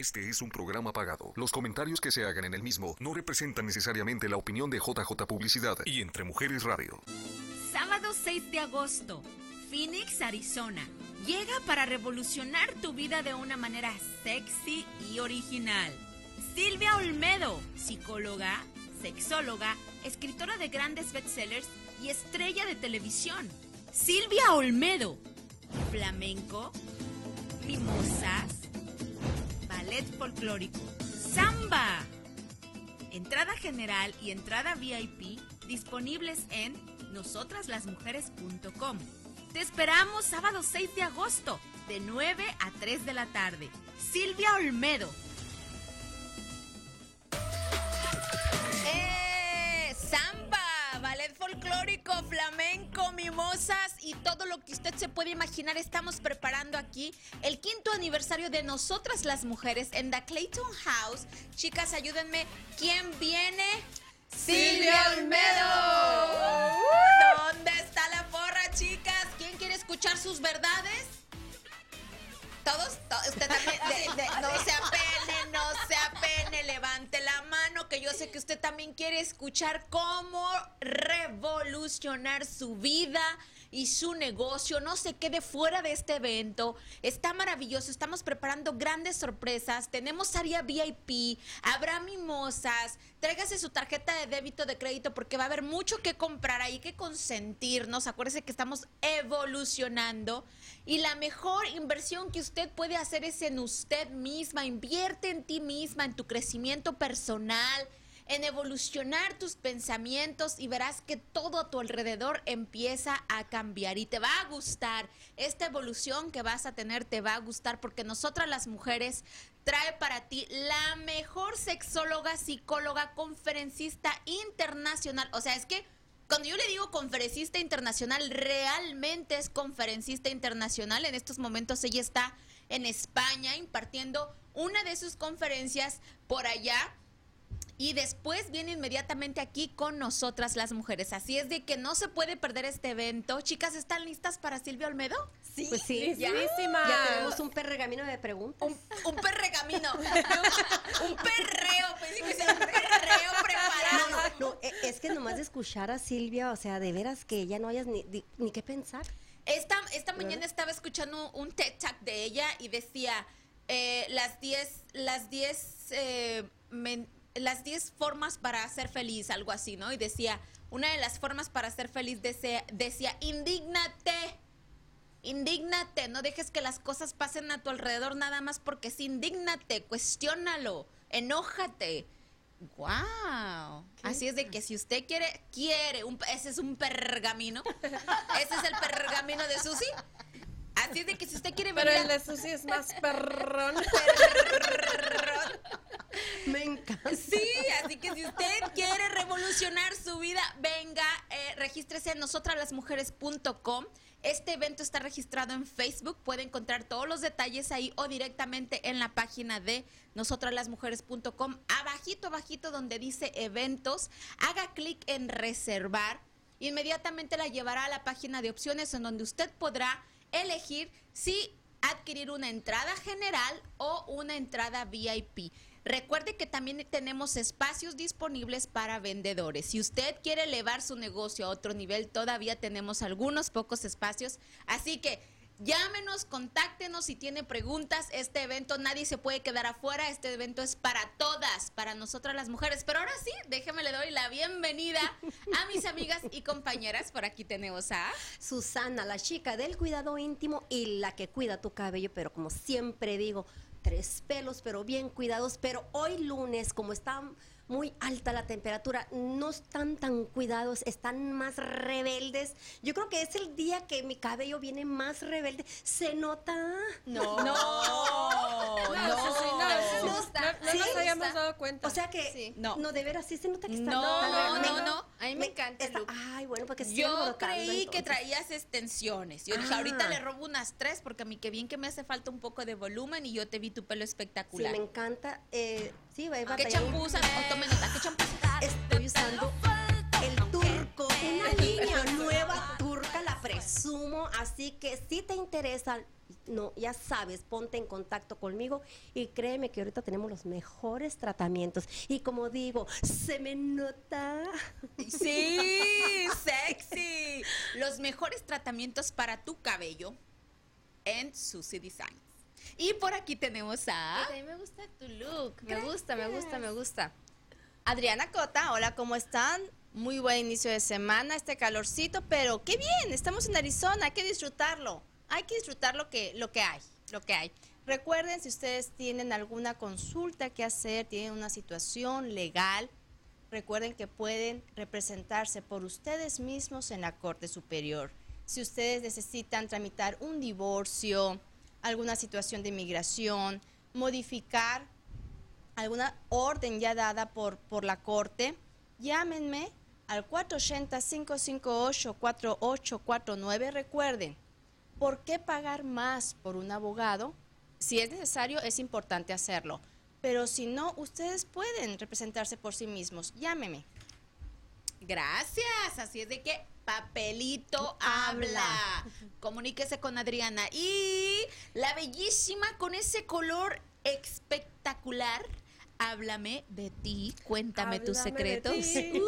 Este es un programa pagado. Los comentarios que se hagan en el mismo no representan necesariamente la opinión de JJ Publicidad y Entre Mujeres Radio. Sábado 6 de agosto, Phoenix, Arizona. Llega para revolucionar tu vida de una manera sexy y original. Silvia Olmedo, psicóloga, sexóloga, escritora de grandes bestsellers y estrella de televisión. Silvia Olmedo, flamenco, mimosas, ballet folclórico, samba. Entrada general y entrada VIP disponibles en nosotraslasmujeres.com. Te esperamos sábado 6 de agosto, de 9 a 3 de la tarde. Silvia Olmedo. Flamenco, mimosas y todo lo que usted se puede imaginar. Estamos preparando aquí el quinto aniversario de Nosotras las Mujeres en The Clayton House. Chicas, ayúdenme. ¿Quién viene? Silvia Olmedo. ¿Dónde está la porra, chicas? ¿Quién quiere escuchar sus verdades? ¿Todos? To- Usted también. no se apene, no se Levante la mano, que yo sé que usted también quiere escuchar cómo revolucionar su vida y su negocio. No se quede fuera de este evento. Está maravilloso. Estamos preparando grandes sorpresas. Tenemos área VIP. Habrá mimosas. Tráigase su tarjeta de débito de crédito porque va a haber mucho que comprar ahí, que consentirnos. Acuérdese que estamos evolucionando. Y la mejor inversión que usted puede hacer es en usted misma. Invierte en ti misma, en tu crecimiento personal en evolucionar tus pensamientos y verás que todo a tu alrededor empieza a cambiar y te va a gustar. Esta evolución que vas a tener te va a gustar porque nosotras las mujeres trae para ti la mejor sexóloga, psicóloga, conferencista internacional. O sea, es que cuando yo le digo conferencista internacional, realmente es conferencista internacional. En estos momentos ella está en España impartiendo una de sus conferencias por allá y después viene inmediatamente aquí con nosotras las mujeres. Así es de que no se puede perder este evento. Chicas, ¿están listas para Silvia Olmedo? Sí, Pues sí. ya, tenemos un pergamino de preguntas. Un, un perregamino. un perreo. Pensé que era un perreo preparado. No, no, eh, es que nomás de escuchar a Silvia, o sea, de veras que ya no hayas ni, ni, ni qué pensar. Esta, esta mañana estaba escuchando un TED Talk de ella y decía eh, las 10 las 10 eh, las 10 formas para ser feliz, algo así, ¿no? Y decía, una de las formas para ser feliz decía, decía indígnate. Indígnate, no dejes que las cosas pasen a tu alrededor nada más porque sí, indígnate, cuestiónalo, enójate. Wow. Así es de que si usted quiere, quiere, un, ese es un pergamino. Ese es el pergamino de Susi. Así es de que si usted quiere Pero venir el de Susi es más perrón. Me encanta. Sí, así que si usted quiere revolucionar su vida, venga, eh, regístrese en nosotraslasmujeres.com. Este evento está registrado en Facebook, puede encontrar todos los detalles ahí o directamente en la página de nosotraslasmujeres.com. Abajito, abajito donde dice eventos, haga clic en reservar. Inmediatamente la llevará a la página de opciones en donde usted podrá elegir si adquirir una entrada general o una entrada VIP. Recuerde que también tenemos espacios disponibles para vendedores. Si usted quiere elevar su negocio a otro nivel, todavía tenemos algunos pocos espacios. Así que llámenos, contáctenos si tiene preguntas. Este evento nadie se puede quedar afuera. Este evento es para todas, para nosotras las mujeres. Pero ahora sí, déjeme le doy la bienvenida a mis amigas y compañeras. Por aquí tenemos a... Susana, la chica del cuidado íntimo y la que cuida tu cabello, pero como siempre digo, tres pelos, pero bien cuidados. Pero hoy lunes, como está muy alta la temperatura, no están tan cuidados, están más rebeldes. Yo creo que es el día que mi cabello viene más rebelde. ¿Se nota? No, No, no, No, no, está- no sí, nos habíamos dado cuenta. O sea que, Sí. no. No. de veras, sí se nota que está No, tan no, rebelde. no, no. A mí me encanta el look. Ay, bueno, porque Yo creí que traías extensiones. Yo dije, Ah. ahorita le robo unas tres porque a mí que bien que me hace falta un poco de volumen y yo te vi tu pelo Sí, espectacular. me encanta. Eh, sí, va a ¿Qué? O tome nota, ¿qué champú usas? Estoy usando el turco, una línea nueva turca, la presumo. Así que si te interesa no, ya sabes, ponte en contacto conmigo y créeme que ahorita tenemos los mejores tratamientos. Y como digo, se me nota. Sí, sexy. Los mejores tratamientos para tu cabello en Susie Designs. Y por aquí tenemos a... A mí me gusta tu look, me gusta, me gusta, me gusta. Adriana Cota, hola, ¿cómo están? Muy buen inicio de semana, este calorcito, pero qué bien, estamos en Arizona, hay que disfrutarlo. Hay que disfrutar lo que, lo que hay, lo que hay. Recuerden, si ustedes tienen alguna consulta que hacer, tienen una situación legal, recuerden que pueden representarse por ustedes mismos en la Corte Superior. Si ustedes necesitan tramitar un divorcio, alguna situación de inmigración, modificar alguna orden ya dada por, por la Corte, llámenme al 480-558-4849. Recuerden, ¿por qué pagar más por un abogado? Si es necesario, es importante hacerlo. Pero si no, ustedes pueden representarse por sí mismos. Llámeme. Gracias, así es de que papelito habla. Comuníquese con Adriana. Y la bellísima con ese color espectacular. Háblame de ti, cuéntame tus secretos. ti.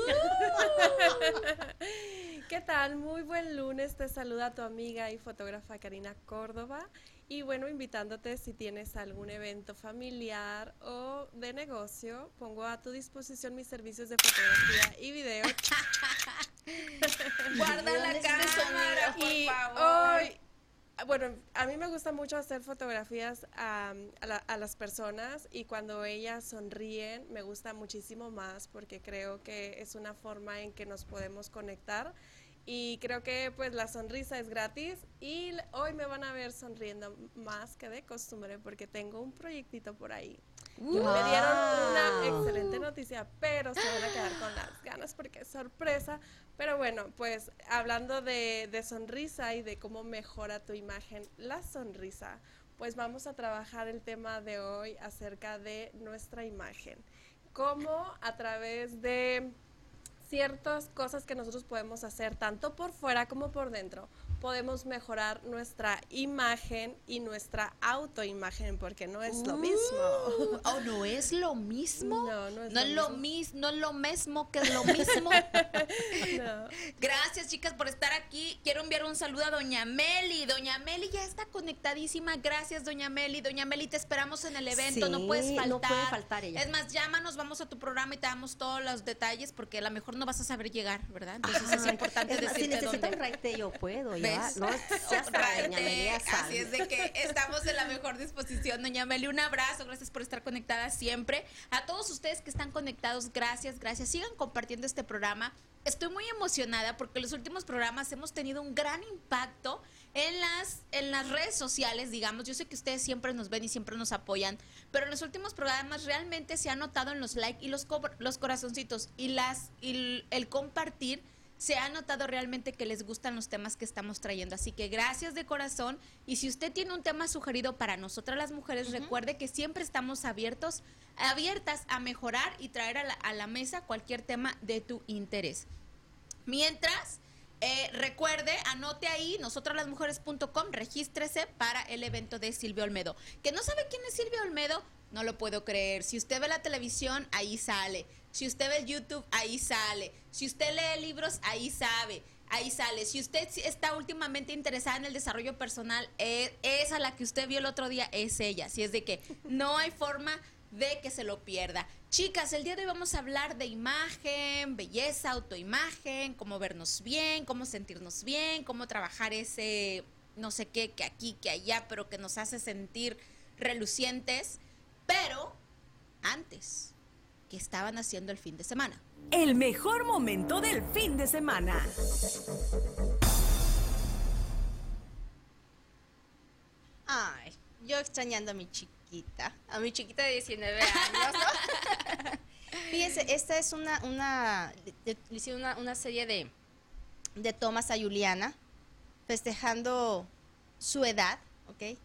¿Qué tal? Muy buen lunes. Te saluda tu amiga y fotógrafa Karina Córdoba. Y bueno, invitándote si tienes algún evento familiar o de negocio, pongo a tu disposición mis servicios de fotografía y video. Guarda la cámara, por y favor. hoy, bueno, a mí me gusta mucho hacer fotografías a, a la- a las personas y cuando ellas sonríen me gusta muchísimo más porque creo que es una forma en que nos podemos conectar y creo que pues la sonrisa es gratis y hoy me van a ver sonriendo más que de costumbre porque tengo un proyectito por ahí. Me dieron una excelente noticia, pero se van a quedar con las ganas porque es sorpresa. Pero bueno, pues hablando de, de sonrisa y de cómo mejora tu imagen la sonrisa, pues vamos a trabajar el tema de hoy acerca de nuestra imagen. Cómo a través de ciertas cosas que nosotros podemos hacer tanto por fuera como por dentro, podemos mejorar nuestra imagen y nuestra autoimagen porque no es lo mismo. Oh, no es lo mismo. No, no es no lo mismo. mismo, no es lo mismo que es lo mismo. No. Gracias, chicas, por estar aquí. Quiero enviar un saludo a Doña Meli. Doña Meli ya está conectadísima. Gracias, Doña Meli. Doña Meli, te esperamos en el evento. no puedes faltar. no puede faltar ella. Es más, llámanos, vamos a tu programa y te damos todos los detalles porque a lo mejor no vas a saber llegar, ¿verdad? Entonces es importante es más, si decirte necesitan dónde. raite, yo puedo. No, Ráete. doña. Así es de que estamos en la mejor disposición, doña Meli. Un abrazo, gracias por estar conectada siempre. A todos ustedes que están conectados, gracias, gracias. Sigan compartiendo este programa. Estoy muy emocionada porque en los últimos programas hemos tenido un gran impacto en las, en las redes sociales, digamos. Yo sé que ustedes siempre nos ven y siempre nos apoyan, pero en los últimos programas realmente se ha notado en los likes y los, los corazoncitos y, las, y el compartir se ha notado realmente que les gustan los temas que estamos trayendo. Así que gracias de corazón. Y si usted tiene un tema sugerido para nosotras las mujeres, recuerde que siempre estamos abiertos, abiertas a mejorar y traer a la, a la mesa cualquier tema de tu interés. Mientras, eh, recuerde, anote ahí, nosotras-las-mujeres.com, regístrese para el evento de Silvia Olmedo. ¿Que no sabe quién es Silvia Olmedo? No lo puedo creer. Si usted ve la televisión, ahí sale. Si usted ve YouTube, ahí sale. Si usted lee libros, ahí sabe. Ahí sale. Si usted está últimamente interesada en el desarrollo personal, eh, esa la que usted vio el otro día es ella. Si es de que no hay forma de que se lo pierda. Chicas, el día de hoy vamos a hablar de imagen, belleza, autoimagen, cómo vernos bien, cómo sentirnos bien, cómo trabajar ese no sé qué, que aquí, que allá, pero que nos hace sentir relucientes. Pero antes, ¿qué estaban haciendo el fin de semana? El mejor momento del fin de semana. Ay, yo extrañando a mi chiquita, a mi chiquita de 19 años. ¿no? Fíjense, esta es una, una, de- de- una, una serie de, de tomas a Juliana, festejando su edad, ¿ok?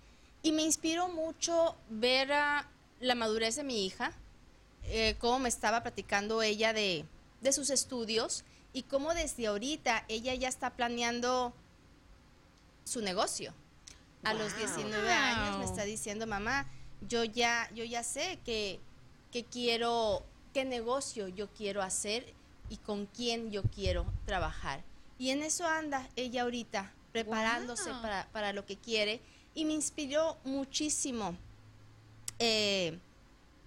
Y me inspiró mucho ver a la madurez de mi hija, eh, cómo me estaba platicando ella de, de sus estudios y cómo desde ahorita ella ya está planeando su negocio. A los 19 Wow. años me está diciendo, mamá, yo ya, yo ya sé que, que quiero, qué negocio yo quiero hacer y con quién yo quiero trabajar. Y en eso anda ella ahorita, preparándose Wow. para, para lo que quiere. Y me inspiró muchísimo eh,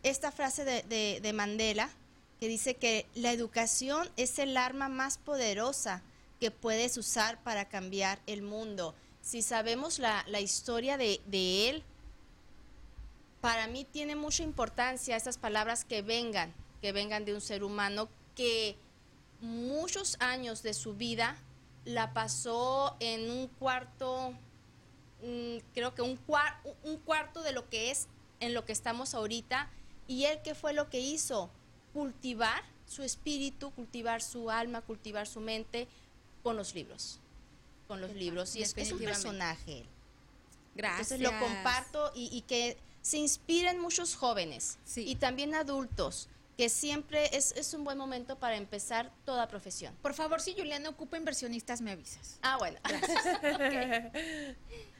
esta frase de, de- de Mandela que dice que la educación es el arma más poderosa que puedes usar para cambiar el mundo. Si sabemos la, la historia de, de él, para mí tiene mucha importancia estas palabras que vengan, que vengan de un ser humano que muchos años de su vida la pasó en un cuarto, mm, creo que un, cuar- un cuarto de lo que es en lo que estamos ahorita. Y él, ¿qué fue lo que hizo? Cultivar su espíritu, cultivar su alma, cultivar su mente con los libros. Con los libros. Y es, es un personaje. Gracias. Entonces lo comparto y, y que se inspiren muchos jóvenes Sí. y también adultos, que siempre es, es un buen momento para empezar toda profesión. Por favor, si Juliana ocupa inversionistas, me avisas. Ah, bueno. Ok.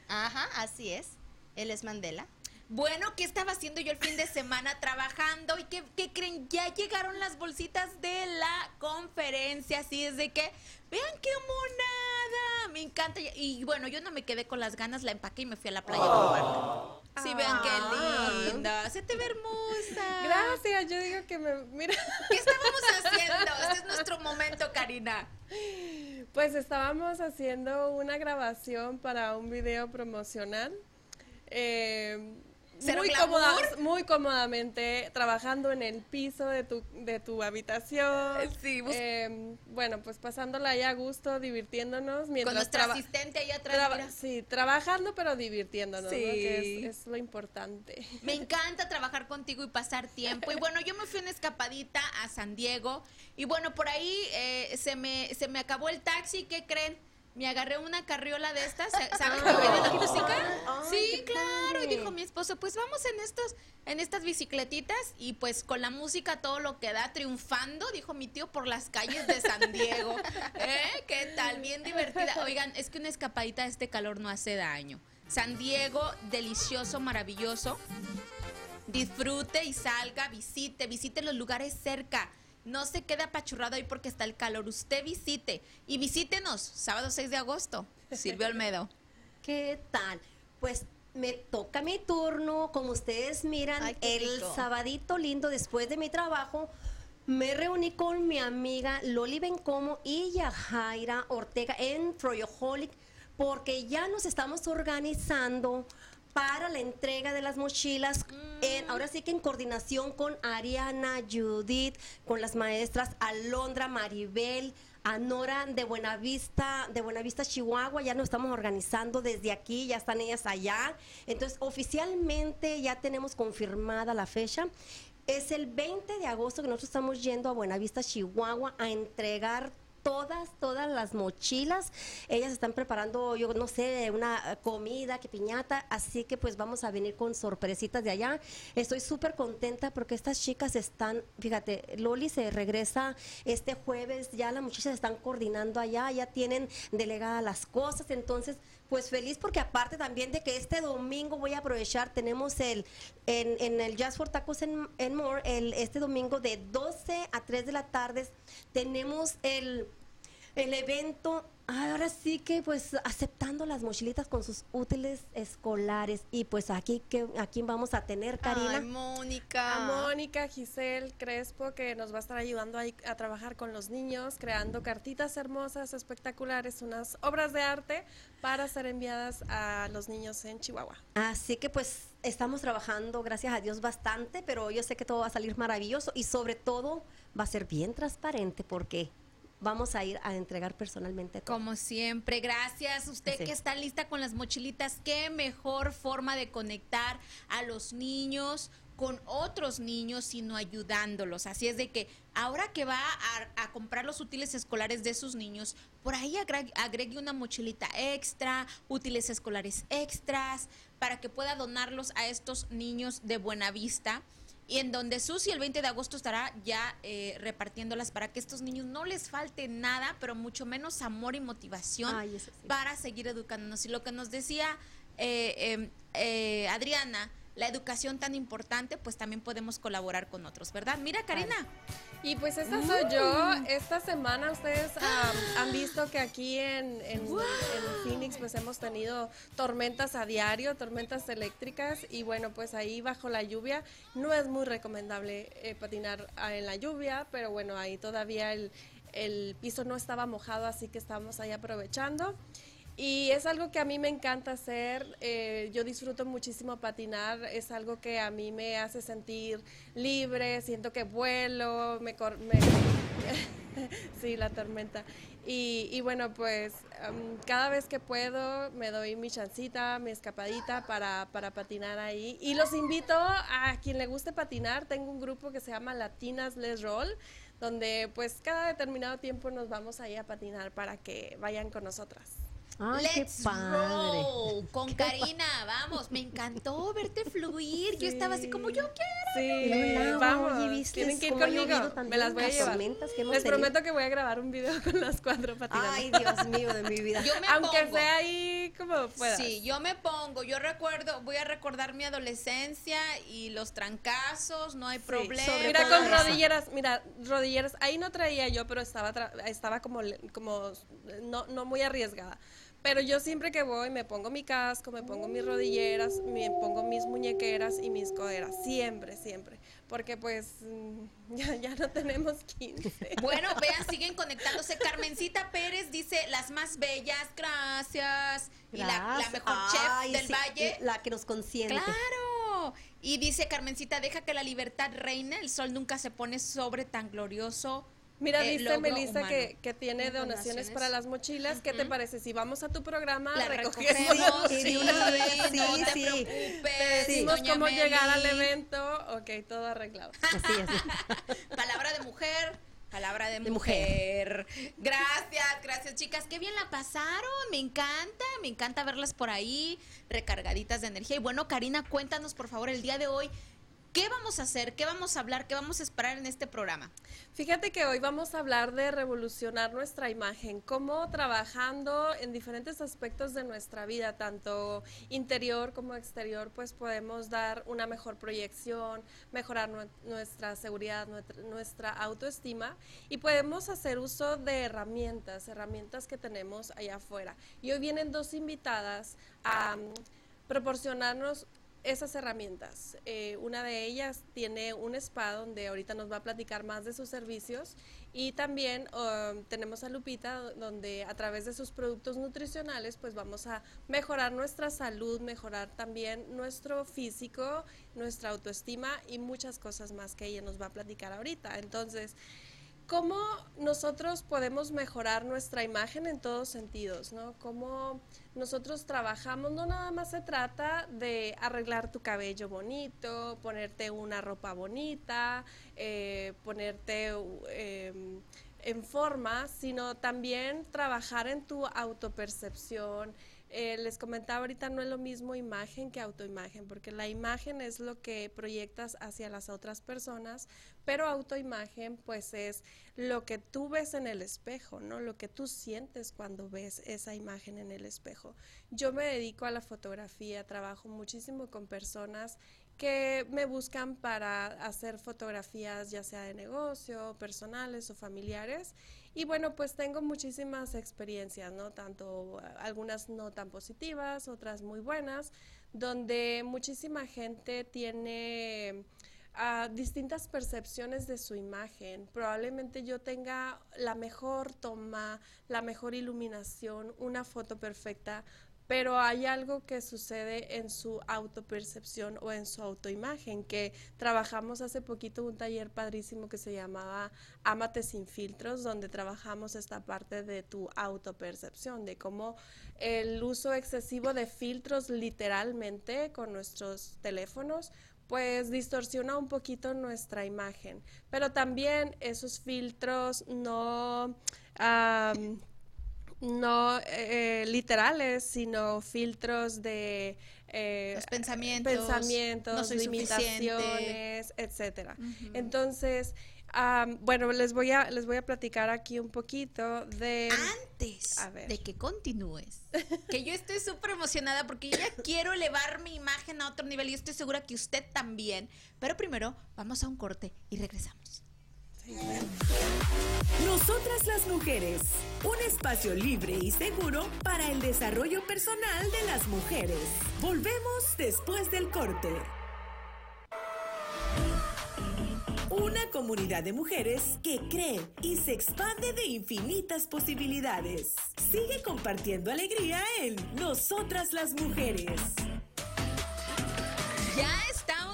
Ajá, así es. Él es Mandela. Bueno, ¿qué estaba haciendo yo el fin de semana trabajando? ¿Y qué, qué creen? Ya llegaron las bolsitas de la conferencia, así es de que, vean qué monada, me encanta. Y bueno, yo no me quedé con las ganas, la empaqué y me fui a la playa a probarla. Sí, vean qué linda, se te ve hermosa. Gracias, yo digo que me, mira, ¿Qué estábamos haciendo? Este es nuestro momento, Karina. pues estábamos haciendo una grabación para un video promocional. eh, ¿Cero muy, cómoda- muy cómodamente trabajando en el piso de tu, de tu habitación. Sí, bus- Eh, bueno, pues pasándola ahí a gusto, divirtiéndonos. Con Mientras nuestra traba- asistente ahí atrás. traba- sí, trabajando pero divirtiéndonos, ¿no? Sí. que es, es lo importante. Me encanta trabajar contigo y pasar tiempo. Y bueno, yo me fui una escapadita a San Diego. Y bueno, por ahí eh, se, me, se me acabó el taxi. ¿Qué creen? Me agarré una carriola de estas. ¿Saben que viene la música? Ay, Sí, claro. Y dijo mi esposo, pues vamos en estos, en estas bicicletitas. Y pues con la música todo lo que da, triunfando, dijo mi tío, por las calles de San Diego. ¿Eh? ¿Qué tal? Bien divertida. Oigan, es que una escapadita de este calor no hace daño. San Diego, delicioso, maravilloso disfrute y salga, visite, visite los lugares cerca. No se quede apachurrado ahí porque está el calor. Usted visite y visítenos sábado 6 de agosto. Silvio Olmedo. ¿Qué tal? Pues me toca mi turno, como ustedes miran, Ay, el sabadito lindo después de mi trabajo. Me reuní con mi amiga Loli Bencomo y Yajaira Ortega en Troyoholic porque ya nos estamos organizando para la entrega de las mochilas, ahora sí que en coordinación con Ariana, Judith, con las maestras Alondra, Maribel, Anora de Buenavista, de Buenavista, Chihuahua, ya nos estamos organizando desde aquí, ya están ellas allá. Entonces, oficialmente ya tenemos confirmada la fecha. Es el 20 de agosto que nosotros estamos yendo a Buenavista, Chihuahua, a entregar todas, todas las mochilas. Ellas están preparando, yo no sé, una comida, que piñata, así que pues vamos a venir con sorpresitas de allá. Estoy súper contenta porque estas chicas están, fíjate, Loli se regresa este jueves, ya las muchachas están coordinando allá, ya tienen delegadas las cosas, entonces pues feliz porque aparte también de que este domingo voy a aprovechar, tenemos el en, en el Jazz for Tacos en, en More, el, este domingo de 12 a 3 de la tarde tenemos el, el evento, ahora sí que pues aceptando las mochilitas con sus útiles escolares y pues aquí que aquí vamos a tener Karina. Ay, Mónica. A Mónica, Giselle Crespo, que nos va a estar ayudando ahí a trabajar con los niños, creando cartitas hermosas, espectaculares, unas obras de arte para ser enviadas a los niños en Chihuahua. Así que pues estamos trabajando, gracias a Dios, bastante, pero yo sé que todo va a salir maravilloso y sobre todo va a ser bien transparente porque vamos a ir a entregar personalmente todo. Como siempre, gracias. Usted Sí. que está lista con las mochilitas, qué mejor forma de conectar a los niños con otros niños, sino ayudándolos. Así es de que ahora que va a, a comprar los útiles escolares de sus niños, por ahí agregue, agregue una mochilita extra, útiles escolares extras, para que pueda donarlos a estos niños de buena vista y en donde Susi el 20 de agosto estará ya eh, repartiéndolas para que estos niños no les falte nada, pero mucho menos amor y motivación Ay, eso sí. para seguir educándonos. Y lo que nos decía eh, em, eh, Adriana, la educación tan importante, pues también podemos colaborar con otros, ¿verdad? Mira, Karina. Y pues esta soy yo. Esta semana ustedes am, han visto que aquí en, en- en Phoenix pues hemos tenido tormentas a diario, tormentas eléctricas y bueno pues ahí bajo la lluvia no es muy recomendable eh, patinar ah, en la lluvia, pero bueno ahí todavía el, el piso no estaba mojado así que estamos ahí aprovechando. Y es algo que a mí me encanta hacer, eh, yo disfruto muchísimo patinar, es algo que a mí me hace sentir libre, siento que vuelo, me... cor- me- sí, la tormenta. Y, y bueno, pues am, cada vez que puedo me doy mi chancita, mi escapadita para, para patinar ahí. Y los invito a quien le guste patinar, tengo un grupo que se llama Latinas Les Roll, donde pues cada determinado tiempo nos vamos ahí a patinar para que vayan con nosotras. Ay, Let's qué padre. roll con Karina, vamos, me encantó verte fluir. Yo estaba así como yo quiero. Sí, vamos, oye, ¿viste tienen que ir conmigo, me las voy a llevar. Les tenido. prometo que voy a grabar un video con las cuatro patinando. Ay, Dios mío de mi vida. Yo me Aunque pongo. sea ahí como pueda. Sí, yo me pongo, yo recuerdo, voy a recordar mi adolescencia y los trancazos, no hay problema. sobre Mira, con eso. rodilleras, mira, rodilleras, ahí no traía yo, pero estaba tra- estaba como, le- como no, no muy arriesgada. Pero yo siempre que voy me pongo mi casco, me pongo mis rodilleras, me pongo mis muñequeras y mis coderas, siempre, siempre. Porque pues mm, ya, ya no tenemos 15. Bueno, vean, siguen conectándose. Carmencita Pérez dice, las más bellas, gracias. Y la, mejor Ay, chef del sí, valle. La que nos consiente. Claro. Y dice Carmencita, deja que la libertad reine, el sol nunca se pone sobre tan glorioso. Mira, eh, dice logro Melissa que, que tiene ¿Tiene donaciones donaciones? para las mochilas. ¿Qué te parece? Si vamos a tu programa, La recogemos. recogemos, Sí, sí, de una vez, no sí, te sí. preocupes, Decimos doña cómo llegar al evento. Ok, todo arreglado. Así es. Palabra de mujer. Palabra de, De mujer. Gracias, gracias chicas. Qué bien la pasaron. Me encanta, me encanta verlas por ahí, recargaditas de energía. Y bueno, Karina, cuéntanos por favor el día de hoy. ¿Qué vamos a hacer? ¿Qué vamos a hablar? ¿Qué vamos a esperar en este programa? Fíjate que hoy vamos a hablar de revolucionar nuestra imagen, cómo trabajando en diferentes aspectos de nuestra vida, tanto interior como exterior, pues podemos dar una mejor proyección, mejorar nue- nuestra seguridad, nuestra, nuestra autoestima y podemos hacer uso de herramientas, herramientas que tenemos allá afuera. Y hoy vienen dos invitadas a mm, proporcionarnos esas herramientas. Eh, una de ellas tiene un spa donde ahorita nos va a platicar más de sus servicios y también um, tenemos a Lupita do- donde a través de sus productos nutricionales pues vamos a mejorar nuestra salud, mejorar también nuestro físico, nuestra autoestima y muchas cosas más que ella nos va a platicar ahorita. Entonces, ¿Cómo nosotros podemos mejorar nuestra imagen en todos sentidos? ¿no? ¿Cómo nosotros trabajamos? No nada más se trata de arreglar tu cabello bonito, ponerte una ropa bonita, eh, ponerte eh, en forma, sino también trabajar en tu autopercepción. Eh, les comentaba ahorita, no es lo mismo imagen que autoimagen, porque la imagen es lo que proyectas hacia las otras personas, pero autoimagen pues es lo que tú ves en el espejo, ¿no? Lo que tú sientes cuando ves esa imagen en el espejo. Yo me dedico a la fotografía, trabajo muchísimo con personas que me buscan para hacer fotografías ya sea de negocio, personales o familiares. Y bueno, pues tengo muchísimas experiencias, ¿no? Tanto eh, algunas no tan positivas, otras muy buenas, donde muchísima gente tiene ah, distintas percepciones de su imagen. Probablemente yo tenga la mejor toma, la mejor iluminación, una foto perfecta, pero hay algo que sucede en su autopercepción o en su autoimagen, que trabajamos hace poquito un taller padrísimo que se llamaba Ámate sin filtros, donde trabajamos esta parte de tu autopercepción, de cómo el uso excesivo de filtros literalmente con nuestros teléfonos pues distorsiona un poquito nuestra imagen, pero también esos filtros no no eh, literales, sino filtros de eh, Los pensamientos, pensamientos, no limitaciones, etcétera. Entonces, am, bueno, les voy a les voy a platicar aquí un poquito de Antes A ver. de que continúes, que yo estoy súper emocionada porque yo ya quiero elevar mi imagen a otro nivel y estoy segura que usted también. Pero primero, vamos a un corte y regresamos. Nosotras las mujeres, un espacio libre y seguro para el desarrollo personal de las mujeres. Volvemos después del corte. Una comunidad de mujeres que cree y se expande de infinitas posibilidades. Sigue compartiendo alegría en Nosotras las mujeres. Ya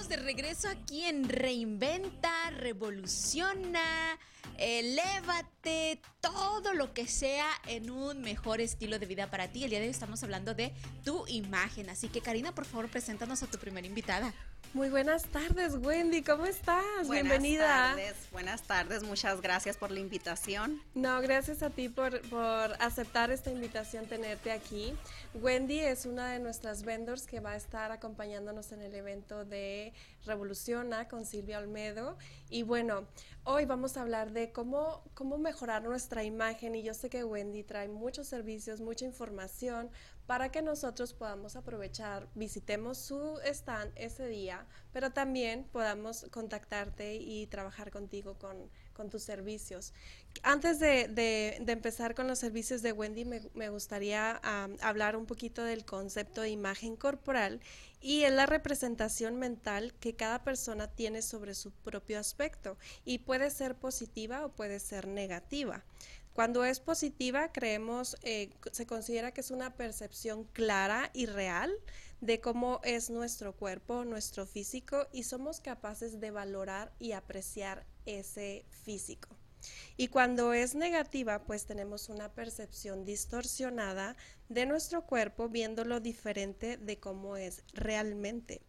de regreso aquí en Reinventa, Revoluciona, Elévate, todo lo que sea en un mejor estilo de vida para ti. El día de hoy estamos hablando de tu imagen. Así que Karina, por favor, preséntanos a tu primera invitada. Muy buenas tardes, Wendy, ¿cómo estás? Buenas Bienvenida. tardes, buenas tardes, muchas gracias por la invitación. No, gracias a ti por, por aceptar esta invitación, tenerte aquí. Wendy es una de nuestras vendors que va a estar acompañándonos en el evento de Revoluciona con Silvia Olmedo. Y bueno, hoy vamos a hablar de cómo, cómo mejorar nuestra imagen. Y yo sé que Wendy trae muchos servicios, mucha información para que nosotros podamos aprovechar, visitemos su stand ese día, pero también podamos contactarte y trabajar contigo con, tus servicios. Antes de, empezar con los servicios de Wendy, me, gustaría hablar un poquito del concepto de imagen corporal y es la representación mental que cada persona tiene sobre su propio aspecto y puede ser positiva o puede ser negativa. Cuando es positiva, creemos, eh, se considera que es una percepción clara y real de cómo es nuestro cuerpo, nuestro físico, y somos capaces de valorar y apreciar ese físico. Y cuando es negativa, pues tenemos una percepción distorsionada de nuestro cuerpo, viéndolo diferente de cómo es realmente.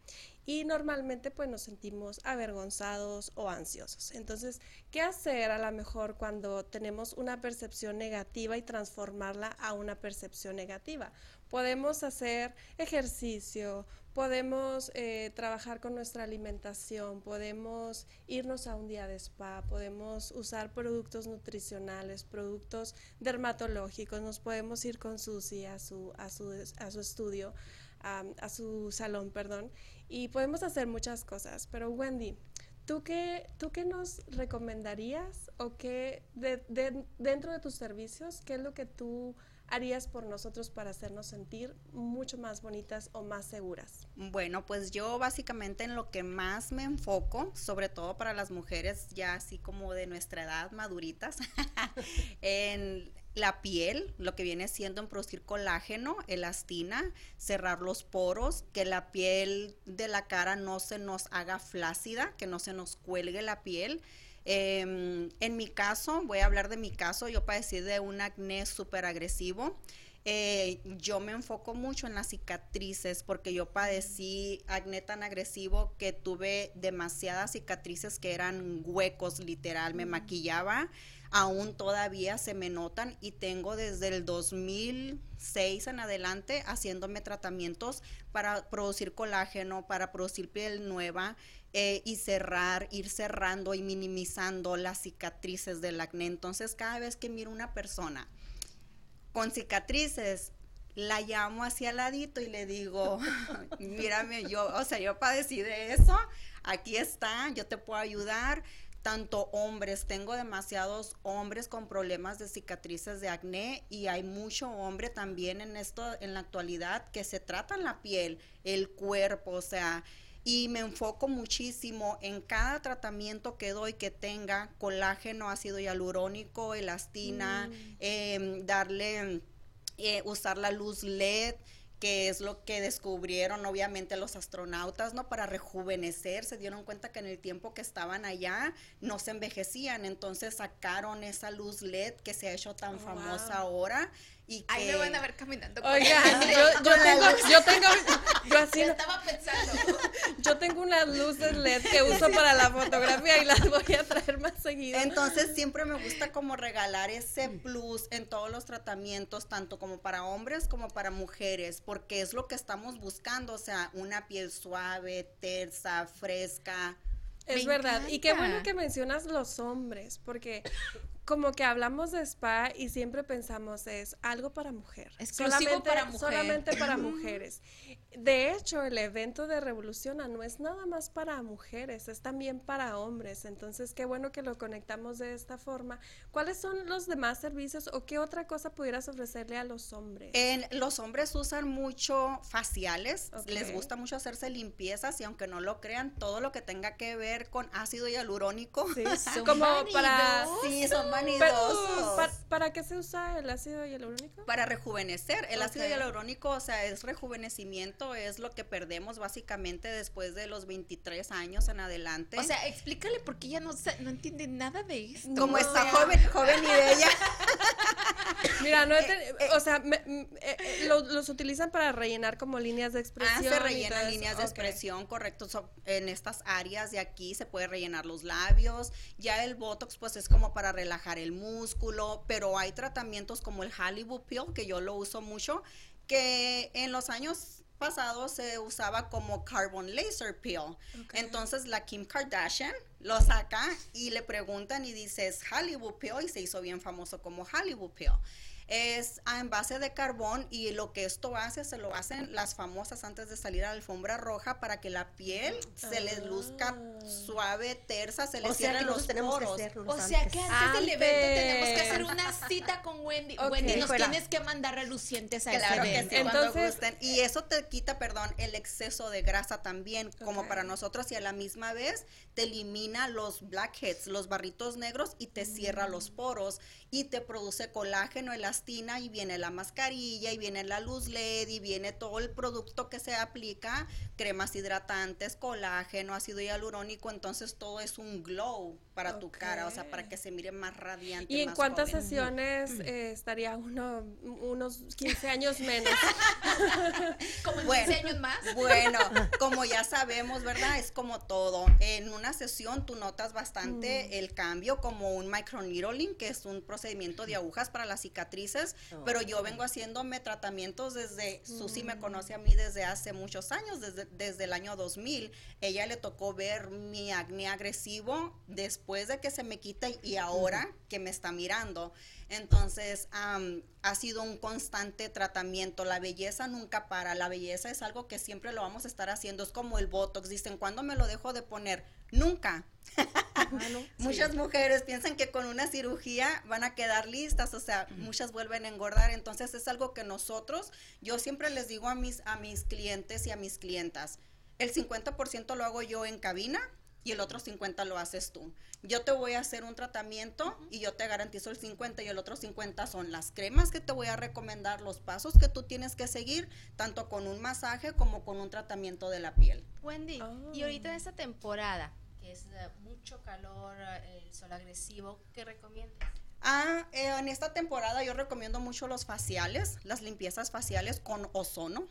Y normalmente pues nos sentimos avergonzados o ansiosos. Entonces, ¿qué hacer a lo mejor cuando tenemos una percepción negativa y transformarla a una percepción negativa? Podemos hacer ejercicio, podemos eh, trabajar con nuestra alimentación, podemos irnos a un día de spa, podemos usar productos nutricionales, productos dermatológicos, nos podemos ir con Susi a su, a su, a su estudio, a, su salón, perdón, y podemos hacer muchas cosas. Pero Wendy, ¿tú qué, tú qué nos recomendarías o qué de- de- dentro de tus servicios, qué es lo que tú harías por nosotros para hacernos sentir mucho más bonitas o más seguras? Bueno, pues yo básicamente en lo que más me enfoco, sobre todo para las mujeres ya así como de nuestra edad, maduritas, en la piel, lo que viene siendo en producir colágeno, elastina, cerrar los poros, que la piel de la cara no se nos haga flácida, que no se nos cuelgue la piel. Em, en mi caso, voy a hablar de mi caso, yo padecí de un acné súper agresivo. Eh, yo me enfoco mucho en las cicatrices porque yo padecí acné tan agresivo que tuve demasiadas cicatrices que eran huecos literal, me maquillaba, aún todavía se me notan y tengo desde el 2006 en adelante haciéndome tratamientos para producir colágeno, para producir piel nueva eh, y cerrar, ir cerrando y minimizando las cicatrices del acné. Entonces cada vez que miro una persona con cicatrices, la llamo hacia al ladito y le digo, mírame, yo, o sea, yo padecí de eso, aquí está, yo te puedo ayudar. Tanto hombres, tengo demasiados hombres con problemas de cicatrices de acné y hay mucho hombre también en esto, en la actualidad, que se tratan la piel, el cuerpo, o sea, y me enfoco muchísimo en cada tratamiento que doy que tenga colágeno, ácido hialurónico, elastina, em, darle, eh, usar la luz LED que es lo que descubrieron obviamente los astronautas, ¿no? Para rejuvenecer, se dieron cuenta que en el tiempo que estaban allá no se envejecían, entonces sacaron esa luz LED que se ha hecho tan Oh, famosa wow. ahora y que... Ahí me van a ver caminando. con Oigan, el- yo, yo tengo, yo tengo, yo así, Yo estaba pensando. yo tengo unas luces LED que uso para la fotografía y las voy a traer más seguido. Entonces siempre me gusta como regalar ese plus en todos los tratamientos, tanto como para hombres como para mujeres, porque es lo que estamos buscando, o sea, una piel suave, tersa, fresca. Es Me verdad. Y qué bueno que mencionas los hombres, porque como que hablamos de spa y siempre pensamos es algo para mujer. Exclusivo para mujer. Solamente para mujeres. De hecho, el evento de Revoluciona no es nada más para mujeres, es también para hombres. Entonces, qué bueno que lo conectamos de esta forma. ¿Cuáles son los demás servicios o qué otra cosa pudieras ofrecerle a los hombres? En, los hombres usan mucho faciales, les gusta mucho hacerse limpiezas y aunque no lo crean, todo lo que tenga que ver con ácido hialurónico. Sí, Son como para... Sí, son Pero. ¿para, para qué se usa el ácido hialurónico? Para rejuvenecer. El ácido Ok. hialurónico, o sea, es rejuvenecimiento, es lo que perdemos básicamente después de los 23 años en adelante. O sea, explícale porque ella no, no entiende nada de esto. como O está joven, joven y bella. Mira, no he te- o sea, me- eh, eh, lo- los utilizan para rellenar como líneas de Ah, expresión. se y todo rellenan líneas de expresión, correcto. so- en estas áreas de aquí se puede rellenar los labios. Ya el Botox, pues es como para relajar el músculo. Pero hay tratamientos como el Hollywood Peel, que yo lo uso mucho, que en los años pasados se usaba como Carbon Laser Peel. Entonces la Kim Kardashian lo saca y le preguntan y dice es Hollywood Peel y se hizo bien famoso como Hollywood Peel. Es ah, en base de carbón y lo que esto hace se lo hacen las famosas antes de salir a la alfombra roja para que la piel se les luzca suave, tersa, se les O que cierren los que poros. O sea, que antes del evento tenemos que hacer una cita con Wendy. Ok. Wendy, nos Fuera. tienes que mandar relucientes a Claro ese que evento. sí, cuando Entonces- gusten. Y eso te quita, perdón, el exceso de grasa también, como Ok. para nosotros, y a la misma vez te elimina los blackheads, los barritos negros, y te cierra los poros, y te produce colágeno, y viene la mascarilla, y viene la luz LED, y viene todo el producto que se aplica, cremas hidratantes, colágeno, ácido hialurónico, entonces todo es un glow para tu cara, o sea, para que se mire más radiante. ¿Y en más cuántas joven. sesiones eh, estaría uno, unos 15 años menos? Como en Bueno. 15 años más. Bueno, como ya sabemos, ¿verdad? Es como todo. En una sesión tú notas bastante el cambio, como un microneedling, que es un procedimiento de agujas para cicatrices, pero yo vengo haciéndome tratamientos desde, Susi me conoce a mí desde hace muchos años, desde, desde el año 2000. Ella le tocó ver mi acné agresivo después de que se me quita y ahora que me está mirando. Entonces, am, ha sido un constante tratamiento. La belleza nunca para. La belleza es algo que siempre lo vamos a estar haciendo. Es como el Botox. Dicen, ¿cuándo me lo dejo de poner? Nunca. Muchas mujeres piensan que con una cirugía van a quedar listas, o sea, muchas vuelven a engordar, entonces es algo que nosotros, yo siempre les digo a mis, a mis clientes y a mis clientas, el 50% lo hago yo en cabina y el otro 50 lo haces tú. Yo te voy a hacer un tratamiento y yo te garantizo el 50 y el otro 50 son las cremas que te voy a recomendar, los pasos que tú tienes que seguir, tanto con un masaje como con un tratamiento de la piel. Wendy, Oh. y ahorita en esta temporada, que es eh, mucho calor, eh, el sol agresivo, ¿qué recomiendas? Ah, eh, en esta temporada yo recomiendo mucho los faciales, las limpiezas faciales con ozono,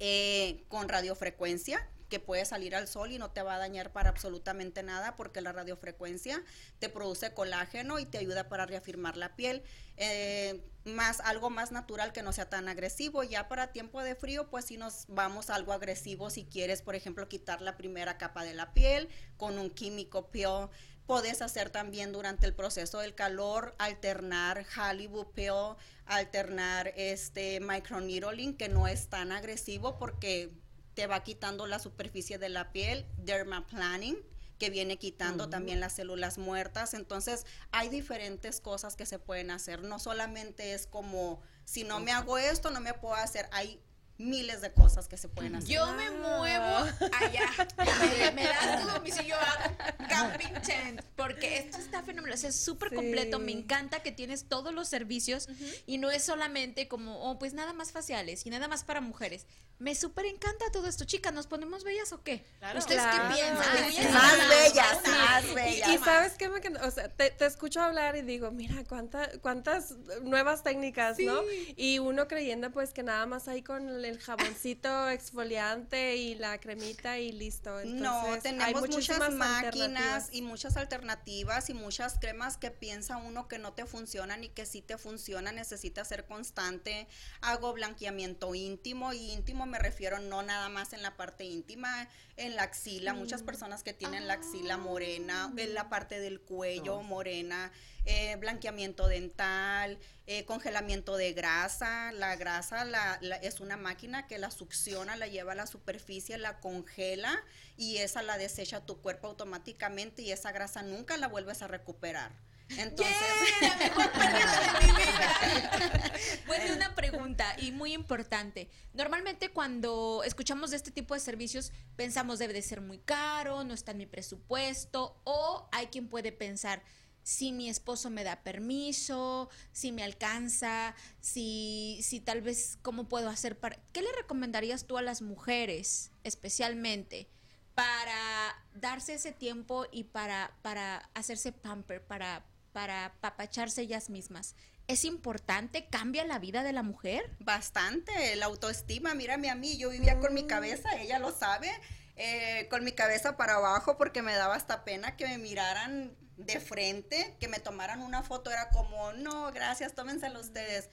eh, con radiofrecuencia, que puede salir al sol y no te va a dañar para absolutamente nada porque la radiofrecuencia te produce colágeno y te ayuda para reafirmar la piel. Eh, más algo más natural que no sea tan agresivo. Ya para tiempo de frío, pues si nos vamos algo agresivo, si quieres, por ejemplo, quitar la primera capa de la piel con un químico peel. Puedes hacer también durante el proceso del calor, alternar Hollywood Peel, alternar este microneedling, que no es tan agresivo porque te va quitando la superficie de la piel, dermaplaning, que viene quitando también las células muertas. Entonces, hay diferentes cosas que se pueden hacer. No solamente es como, si no me hago esto, no me puedo hacer. Hay miles de cosas que se pueden hacer. Yo me muevo allá. Me, me das tu domicilio a Camping Tent. Porque esto está fenomenal. O sea, es súper Sí. completo. Me encanta que tienes todos los servicios. Y no es solamente como, oh, pues nada más faciales y nada más para mujeres. Me súper encanta todo esto. Chicas, ¿nos ponemos bellas o qué? Claro. ¿Ustedes Claro. qué piensan? Ay, ¿Me voy a sí. Más bellas, más Y, bellas. y Y sabes qué me o sea, te, escucho hablar y digo, mira, cuánta, cuántas nuevas técnicas, ¿no? Y uno creyendo pues que nada más hay con el jaboncito exfoliante y la cremita y listo. no, tenemos muchas máquinas y muchas alternativas y muchas cremas que piensa uno que no te funcionan y que sí te funcionan, necesita ser constante. Hago blanqueamiento íntimo y íntimo me refiero no nada más en la parte íntima, en la axila, muchas mm. personas que tienen la axila morena, en la parte del cuello morena, eh, blanqueamiento dental, eh, congelamiento de grasa. La grasa la, es una máquina que la succiona, la lleva a la superficie, la congela y esa la desecha tu cuerpo automáticamente y esa grasa nunca la vuelves a recuperar. Entonces, la mejor de mi vida. Bueno, una pregunta y muy importante. Normalmente cuando escuchamos de este tipo de servicios pensamos debe de ser muy caro, no está en mi presupuesto o hay quien puede pensar si mi esposo me da permiso, si me alcanza, si, si tal vez cómo puedo hacer para... ¿Qué le recomendarías tú a las mujeres especialmente para darse ese tiempo y para, para hacerse pamper, para, para papacharse ellas mismas. ¿Es importante? ¿Cambia la vida de la mujer? Bastante, la autoestima. Mírame a mí, yo vivía con mi cabeza, ella lo sabe, eh, con mi cabeza para abajo porque me daba hasta pena que me miraran de frente, que me tomaran una foto, era como, no, gracias, tómenselo ustedes.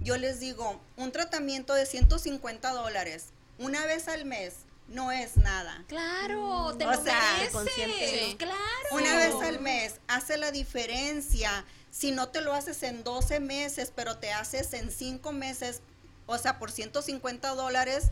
Yo les digo, un tratamiento de 150 dólares, una vez al mes, no es nada. Claro, te lo mereces. Claro. Una vez al mes hace la diferencia. Si no te lo haces en 12 meses, pero te haces en 5 meses, o sea, por 150 dólares,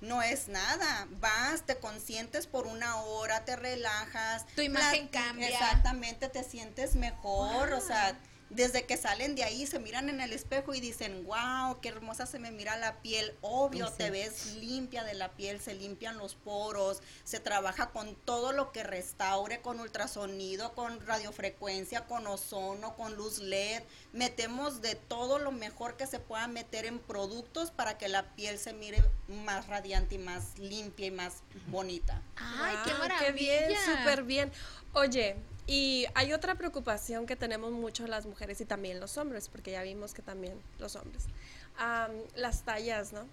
no es nada. Vas, te consientes por una hora, te relajas. Tu imagen cambia. Exactamente, te sientes mejor, o sea desde que salen de ahí se miran en el espejo y dicen, wow, qué hermosa se me mira la piel. Obvio, te ves limpia de la piel, se limpian los poros, se trabaja con todo lo que restaure, con ultrasonido, con radiofrecuencia, con ozono, con luz LED. Metemos de todo lo mejor que se pueda meter en productos para que la piel se mire más radiante y más limpia y más bonita. Ay, qué maravilla. Qué bien, súper bien. Oye, y hay otra preocupación que tenemos mucho las mujeres y también los hombres, porque ya vimos que también los hombres. las tallas, ¿no?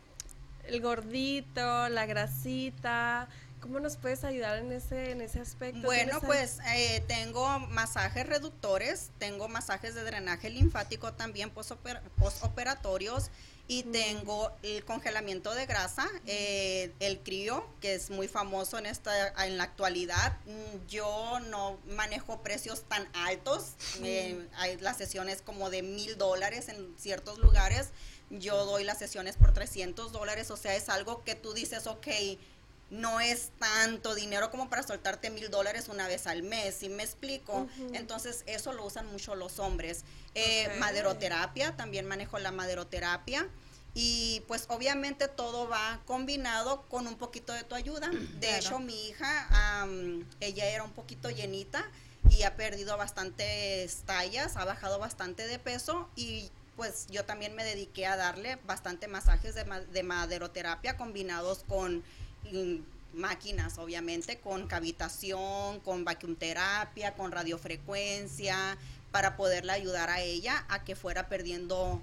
El gordito, la grasita. ¿Cómo nos puedes ayudar en ese, en ese aspecto? Bueno, pues eh, tengo masajes reductores, tengo masajes de drenaje linfático también postoperatorios y tengo el congelamiento de grasa, eh, el crío, que es muy famoso en esta en la actualidad. Mm, yo no manejo precios tan altos. Eh, hay las sesiones como de mil dólares en ciertos lugares. Yo doy las sesiones por 300 dólares. O sea, es algo que tú dices, ok, no es tanto dinero como para soltarte mil dólares una vez al mes, ¿sí me explico? Entonces, eso lo usan mucho los hombres. Eh, maderoterapia, también manejo la maderoterapia. Y pues obviamente todo va combinado con un poquito de tu ayuda. De hecho, mi hija, ella era un poquito llenita y ha perdido bastantes tallas, ha bajado bastante de peso y pues yo también me dediqué a darle bastante masajes de, de maderoterapia combinados con máquinas, obviamente, con cavitación, con vacuum terapia, con radiofrecuencia, para poderle ayudar a ella a que fuera perdiendo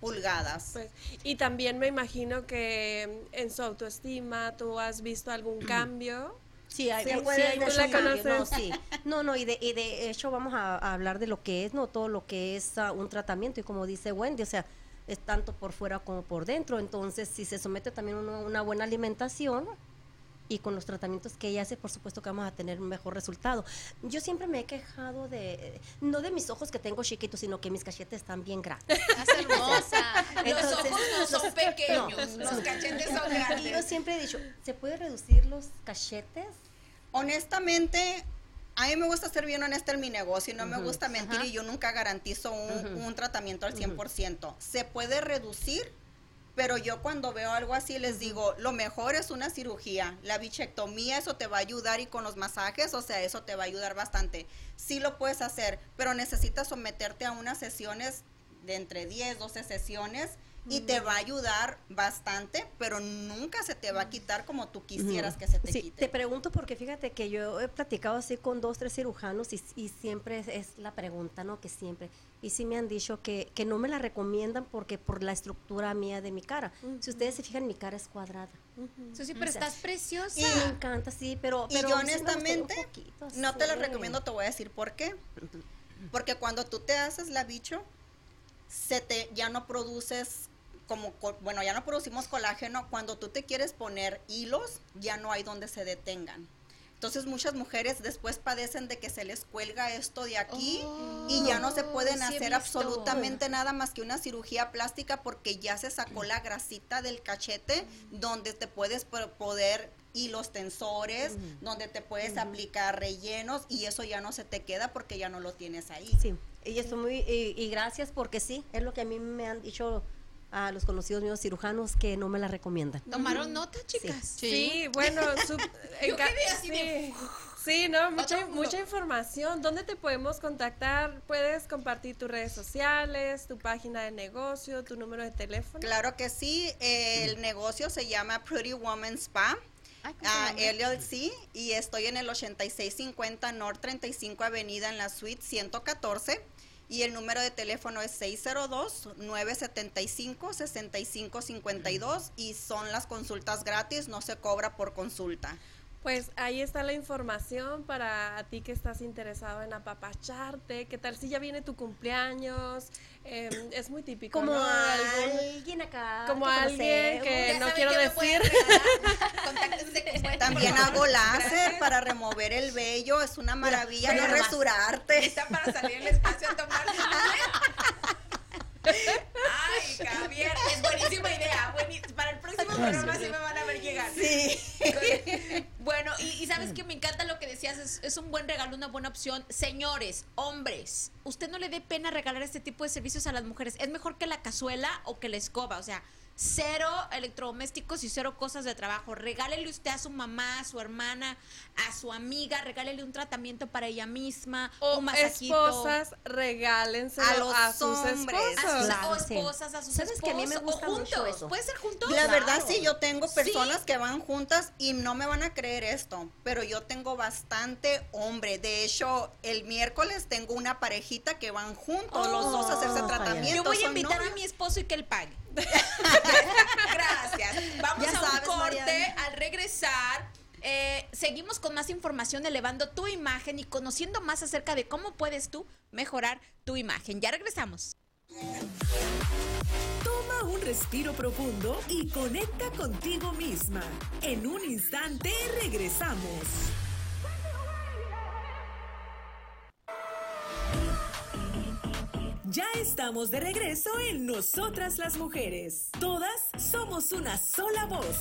pulgadas. Pues, y también me imagino que en su autoestima tú has visto algún cambio. Sí, hay, sí, hay no, sí. no, no, y de, y de hecho vamos a, hablar de lo que es, no todo lo que es ah, un tratamiento, y como dice Wendy, o sea, es tanto por fuera como por dentro, entonces si se somete también a una buena alimentación, y con los tratamientos que ella hace, por supuesto que vamos a tener un mejor resultado. Yo siempre me he quejado de, no de mis ojos que tengo chiquitos, sino que mis cachetes están bien grandes. hermosa. los ojos no son pequeños, los cachetes son grandes. Y yo siempre he dicho, ¿se puede reducir los cachetes? Honestamente, a mí me gusta ser bien honesta en mi negocio y no me gusta mentir y yo nunca garantizo un, tratamiento al 100%. ¿Se puede reducir? Pero yo cuando veo algo así les digo, lo mejor es una cirugía. La bichectomía, eso te va a ayudar y con los masajes, o sea, eso te va a ayudar bastante. Sí lo puedes hacer, pero necesitas someterte a unas sesiones de entre 10, 12 sesiones y te va a ayudar bastante, pero nunca se te va a quitar como tú quisieras que se te Sí, quite. te pregunto porque fíjate que yo he platicado así con dos, tres cirujanos y, y siempre es, es la pregunta, ¿no? Que siempre. Y sí me han dicho que, que no me la recomiendan porque por la estructura mía de mi cara. Si ustedes se fijan, mi cara es cuadrada. Susi, pero O sea, estás preciosa. Y me encanta, sí, pero... Y pero yo honestamente poquito no te lo así. recomiendo, te voy a decir por qué. Porque cuando tú te haces la bicho, se te ya no produces como co- bueno, ya no producimos colágeno, cuando tú te quieres poner hilos, ya no hay donde se detengan. Entonces muchas mujeres después padecen de que se les cuelga esto de aquí y ya no se pueden Oh, sí he hacer absolutamente nada más que una cirugía plástica porque ya se sacó la grasita del cachete donde te puedes po- poder y los tensores, donde te puedes aplicar rellenos y eso ya no se te queda porque ya no lo tienes ahí. Sí, y estoy muy... Y, y gracias porque sí, es lo que a mí me han dicho a los conocidos míos cirujanos que no me la recomiendan. ¿Tomaron nota, chicas? Sí, bueno, su- Yo enca- quedé así de- sí. Sí, no, mucha, mucha información. ¿Dónde te podemos contactar? Puedes compartir tus redes sociales, tu página de negocio, tu número de teléfono. Claro que sí, el negocio se llama Pretty Woman Spa. Ah. LLC y estoy en el 8650 North 35 Avenida en la suite 114 y el número de teléfono es 602-975-6552 y son las consultas gratis, no se cobra por consulta. Pues ahí está la información para a ti que estás interesado en apapacharte. ¿Qué tal si ya viene tu cumpleaños? Eh, es muy típico. Como ¿no? Alguien acá. como que alguien que Ya no quiero decir. También hago láser para remover el vello, es una maravilla mira no nomás. resurarte. Está para salir al espacio a Ay, Javier, es buenísima idea. Para el próximo programa sí me van a ver llegar. Sí. Bueno, y, y sabes que me encanta lo que decías, es, es un buen regalo, una buena opción. Señores, hombres, usted no le dé pena regalar este tipo de servicios a las mujeres. Es mejor que la cazuela o que la escoba, o sea, cero electrodomésticos y cero cosas de trabajo. Regálele usted a su mamá, a su hermana, a su amiga, regálele un tratamiento para ella misma, O un masajito. esposas, regálenselo A a, los sus hombres. A esposos. sus Claro, o sí. esposas, a sus ¿Sabes que a mí me esposos, gusta o mucho juntos. eso? ¿Puede ser juntos? La verdad sí, yo tengo Sí. personas que van juntas y no me van a creer esto, pero yo tengo bastante hombre. De hecho, el miércoles tengo una parejita que van juntos los dos a hacerse Oh, tratamiento. Yo voy a invitar a mi esposo y que él pague. Gracias. Vamos Ya a un sabes, corte. Mariana. Al regresar, eh, seguimos con más información, elevando tu imagen y conociendo más acerca de cómo puedes tú mejorar tu imagen. Ya regresamos. Toma un respiro profundo y conecta contigo misma. En un instante regresamos. Ya estamos de regreso en Nosotras las Mujeres. Todas somos una sola voz.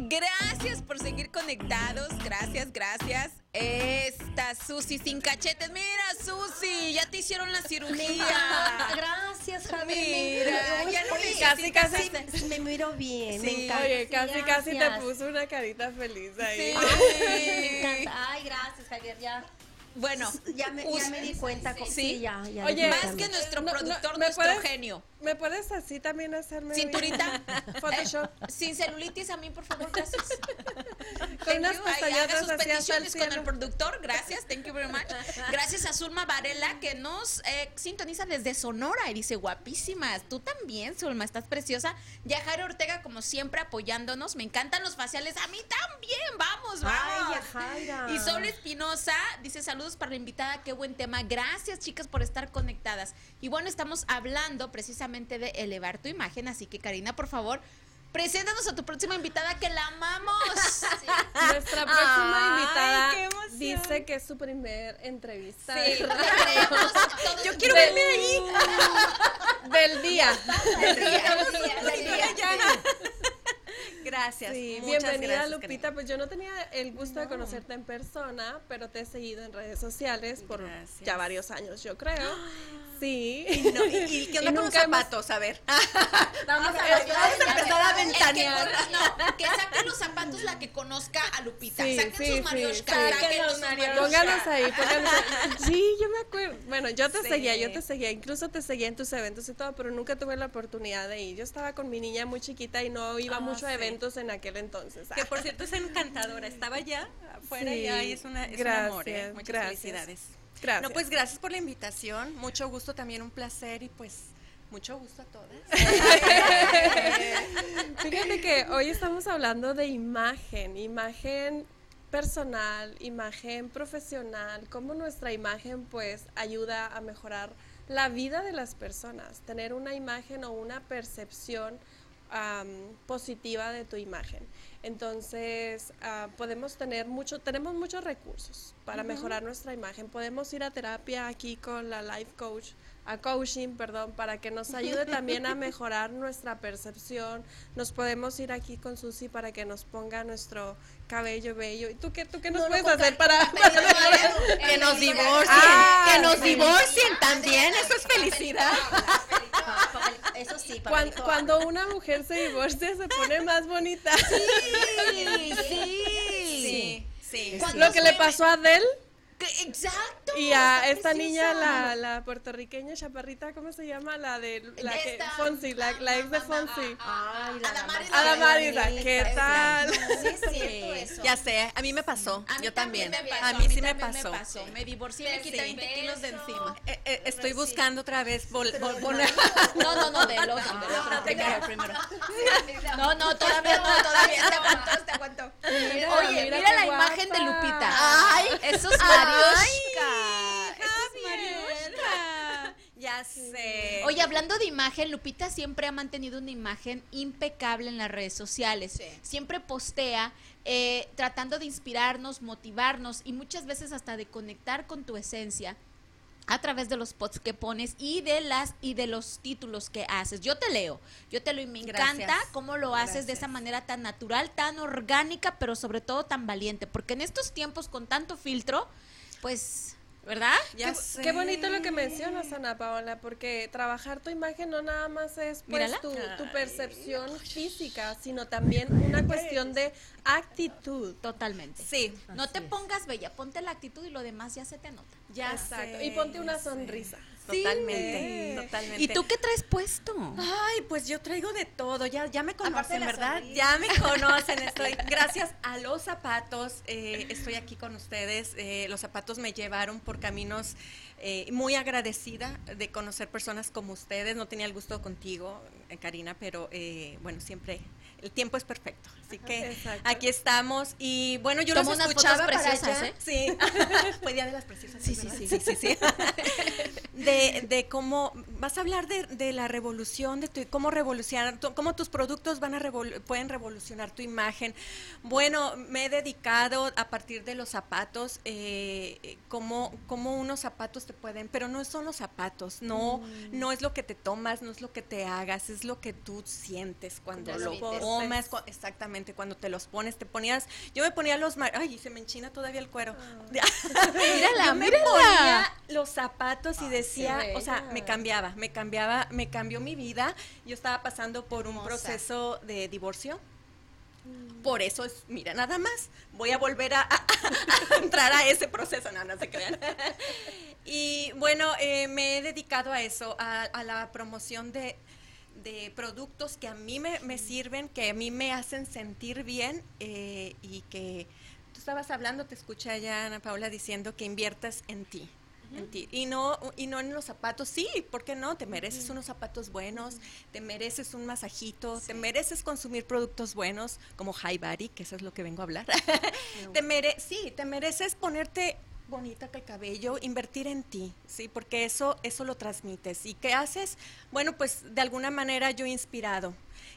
Gracias por seguir conectados. Gracias, gracias. Esta Susi sin cachetes. Mira, Susi, ya te hicieron la cirugía. Gracias, Javier. Mira, ya no Oye, Casi, casi. sí, me miro bien. Sí. me encanta. Oye, casi, casi te puso una carita feliz ahí. Sí. Ay, me encanta. Ay, gracias, Javier. Ya, Bueno, ya, me, ya me di cuenta. Sí. Sí, ya, ya. Oye, más que nuestro No, no, productor, ¿me nuestro puedes- genio. ¿Me puedes así también hacerme Cinturita. Photoshop? Eh, sin celulitis a mí, por favor, gracias. Con unas haga sus peticiones con el productor. Gracias, thank you very much. Gracias a Zulma Varela que nos eh, sintoniza desde Sonora y dice guapísimas. Tú también, Zulma, estás preciosa. Yajaira Ortega, como siempre, apoyándonos. Me encantan los faciales. A mí también. Vamos, vamos. Ay, Yajaira. Y Sol Espinosa dice saludos para la invitada. Qué buen tema. Gracias, chicas, por estar conectadas. Y bueno, estamos hablando precisamente de elevar tu imagen. Así que, Karina, por favor. Preséntanos a tu próxima invitada que la amamos. Nuestra próxima Ay, invitada dice que es su primer entrevista. Sí, Yo quiero Del- verme ahí. Del día. Gracias. Sí, muchas bienvenida gracias, Lupita. Pues yo no tenía el gusto de conocerte en persona, pero te he seguido en redes sociales por Gracias. ya varios años, yo creo. Sí. Y, no, y, y ¿qué onda Y con los nunca hemos- zapatos? A ver. Vamos a Vamos ver, a empezar a ventanear. no, que saquen los zapatos la que conozca a Lupita. Sí, saquen sí, sus sí. marioscas. Saquen Saquen los marioscas. Pónganos ahí, pónganos ahí. Sí, yo me acuerdo. Bueno, yo te Sí. seguía, yo te seguía. Incluso te seguía en tus eventos y todo, pero nunca tuve la oportunidad de ir. Yo estaba con mi niña muy chiquita y no iba Ah, mucho a sí. eventos en aquel entonces. Que por cierto es encantadora. Estaba ya afuera Sí, ya y es una es un gracias, amor. ¿eh? Muchas gracias. felicidades. Gracias. No, pues gracias por la invitación. Mucho gusto, también un placer y pues mucho gusto a todas. Fíjate que hoy estamos hablando de imagen, imagen personal, imagen profesional, cómo nuestra imagen pues ayuda a mejorar la vida de las personas, tener una imagen o una percepción am, positiva de tu imagen. Entonces, ah, podemos tener mucho, tenemos muchos recursos para mejorar nuestra imagen. Podemos ir a terapia aquí con la life coach, a coaching, perdón, para que nos ayude también a mejorar nuestra percepción. Nos podemos ir aquí con Susi para que nos ponga nuestro cabello bello. ¿Y tú qué, tú qué nos puedes hacer para, para mejorar? que nos divorcien, Ah, que nos divorcien también, eso es felicidad. Eso sí, Cuan- papelito. cuando una mujer se divorcia se pone más bonita. Sí, sí. Sí, sí. Cuando Lo que le pasó a Adele Exacto. Y a esta preciosa. niña, la, la puertorriqueña chaparrita, ¿cómo se llama? La de la que, Esta- Fonsi, la, la ex de Fonsi. Ay, la Adamaris dama- Adamaris, Adamaris, ¿qué tal? Sí, eso. Ya sé, a mí me pasó, A mí yo también. a mí sí me pasó. Me divorcié y me quité 20 kilos de encima. Eh, eh, estoy buscando otra vez vol- vol- poner- No, no, no, del otro, primero, primero. No, no, todavía no, todavía te aguantó, te aguantó. Mira, Oye, mira la imagen de. Lupita. Ay, esos mariosca. Ya sé. Oye, hablando de imagen, Lupita siempre ha mantenido una imagen impecable en las redes sociales. Siempre postea eh, tratando de inspirarnos, motivarnos y muchas veces hasta de conectar con tu esencia a través de los posts que pones y de las y de los títulos que haces. Yo te leo, yo te leo y me encanta Gracias. cómo lo haces de esa manera tan natural, tan orgánica, pero sobre todo tan valiente, porque en estos tiempos con tanto filtro, pues, ¿verdad? ya Qué, sé. qué bonito lo que mencionas, Ana Paola, porque trabajar tu imagen no nada más es pues, tu, tu percepción física, sino también una cuestión de actitud. Totalmente. Sí, No te es. pongas bella, ponte la actitud y lo demás ya se te anota. ya Exacto. sé, Y ponte una ya sé. Totalmente, Sí. totalmente. ¿Y tú qué traes puesto? Ay, pues yo traigo de todo, ya, ya me conocen, ¿verdad? sonrisa. Ya me conocen, estoy, gracias a los zapatos, eh, estoy aquí con ustedes, eh, los zapatos me llevaron por caminos eh, muy agradecida de conocer personas como ustedes, no tenía el gusto contigo, eh, Karina, pero eh, bueno, siempre el tiempo es perfecto, así que Exacto. aquí estamos y bueno, yo Tomó los unas fotos escuchaba para preciosas, allá. ¿eh? Sí, fue Día de las Preciosas. Sí, ¿verdad? sí, sí, sí, sí. de, de cómo vas a hablar de, de la revolución, de tu, cómo revolucionar, tu- cómo tus productos van a revol- pueden revolucionar tu imagen. Bueno, me he dedicado a partir de los zapatos, eh, eh, cómo, cómo unos zapatos te pueden, pero no son los zapatos, no, Mm. no es lo que te tomas, no es lo que te hagas, es lo que tú sientes cuando lo Transmites. tomas, cu- exactamente, cuando te los pones, te ponías, yo me ponía los, ay, se me enchina todavía el cuero. Mírala, Yo me mírala. ponía los zapatos y decía, o sea, me cambiaba, me cambiaba, me cambió mi vida. Yo estaba pasando por un proceso de divorcio. Por eso es, mira, nada más, voy a volver a, a- a entrar a ese proceso, no, no se crean. Y bueno, eh, me he dedicado a eso, a, a la promoción de, de productos que a mí me, me sirven, que a mí me hacen sentir bien eh, y que tú estabas hablando, te escuché allá, Ana Paula, diciendo que inviertas en ti. En ti. Y no, y no en los zapatos, sí, ¿por qué no? Te mereces unos zapatos buenos, te mereces un masajito, te mereces consumir productos buenos como High Body, que eso es lo que vengo a hablar. te mere sí, te mereces ponerte bonita que el cabello, invertir en ti, sí, porque eso, eso lo transmites. ¿Y qué haces? Bueno, pues de alguna manera yo he inspirado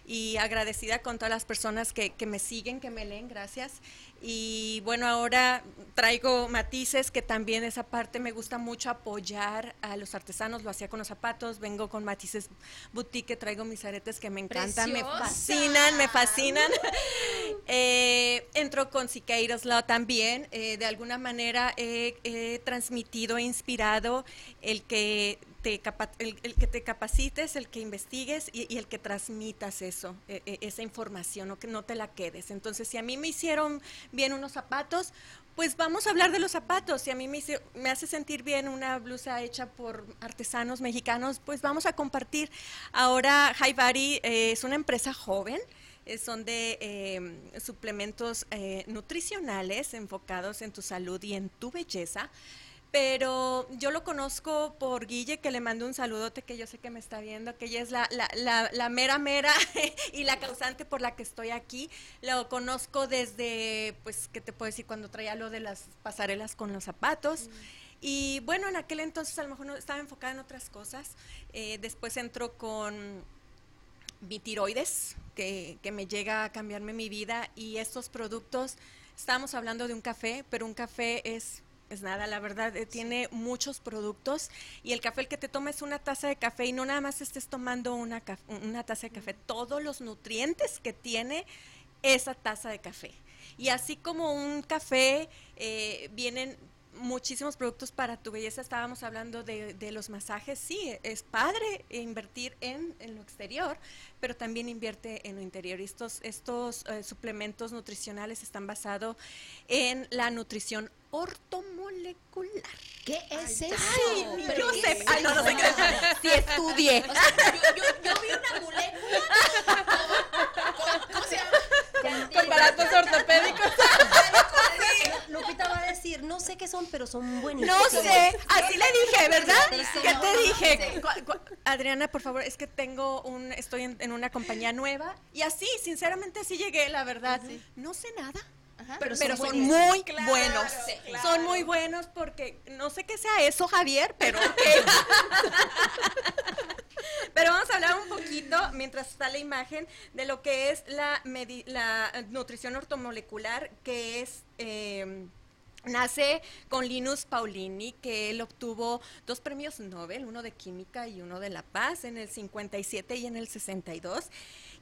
y agradecida con todas las personas que, que me siguen, que me leen, gracias. Y bueno, ahora traigo matices que también esa parte me gusta mucho apoyar a los artesanos, lo hacía con los zapatos, vengo con matices boutique, traigo mis aretes que me encantan, me Preciosa. fascinan, me fascinan. Eh, entro con Siqueiros Law también. eh, de alguna manera he, he transmitido, he inspirado el que el, que te capacites, el que investigues y, el que transmitas eso, e- e- esa información, o que no te la quedes. Entonces, si a mí me hicieron bien unos zapatos, pues vamos a hablar de los zapatos. Si a mí me, hace sentir bien una blusa hecha por artesanos mexicanos, pues vamos a compartir. Ahora, Haibari eh, es una empresa joven. eh, son de eh, suplementos eh, nutricionales enfocados en tu salud y en tu belleza. Pero yo lo conozco por Guille, que le mando un saludote, que yo sé que me está viendo, que ella es la, la, la, la mera mera y la causante por la que estoy aquí. Lo conozco desde, pues, ¿qué te puedo decir? Cuando traía lo de las pasarelas con los zapatos. Y bueno, en aquel entonces a lo mejor no, estaba enfocada en otras cosas. Eh, después entró con mi tiroides, que, que me llega a cambiarme mi vida. Y estos productos, estábamos hablando de un café, pero un café es, es nada, la verdad, eh, tiene muchos productos. Y el café, el que te tomes una taza de café y no nada más estés tomando una, una taza de café, todos los nutrientes que tiene esa taza de café. Y así como un café, eh, vienen muchísimos productos para tu belleza. Estábamos hablando de, de los masajes. Sí, es padre invertir en, en lo exterior, pero también invierte en lo interior. Y Estos, estos eh, suplementos nutricionales están basados en la nutrición ortomolecular. ¿Qué es eso? Ay, ¿Pero yo qué sé. es Ay, no, no sé qué. Sí estudié. O sea, yo, yo, yo vi una molécula. ¿Cómo, cómo se llama? Con baratos ortopédicos. Lupita va a decir, no sé qué son, pero son buenísimos. No sé, así le dije, ¿verdad? ¿Qué te dije? Adriana, por favor, es que tengo un, estoy en, en una compañía nueva y así, sinceramente, así llegué, la verdad. No sé nada. Pero Pero, son muy Claro, buenos. claro. Son muy buenos porque no sé qué sea eso, Javier, pero. Pero vamos a hablar un poquito, mientras está la imagen, de lo que es la, nutrición ortomolecular, que es... eh, Nace con Linus Paulini, que él obtuvo dos premios Nobel, uno de Química y uno de La Paz, en el 57 y en el 62.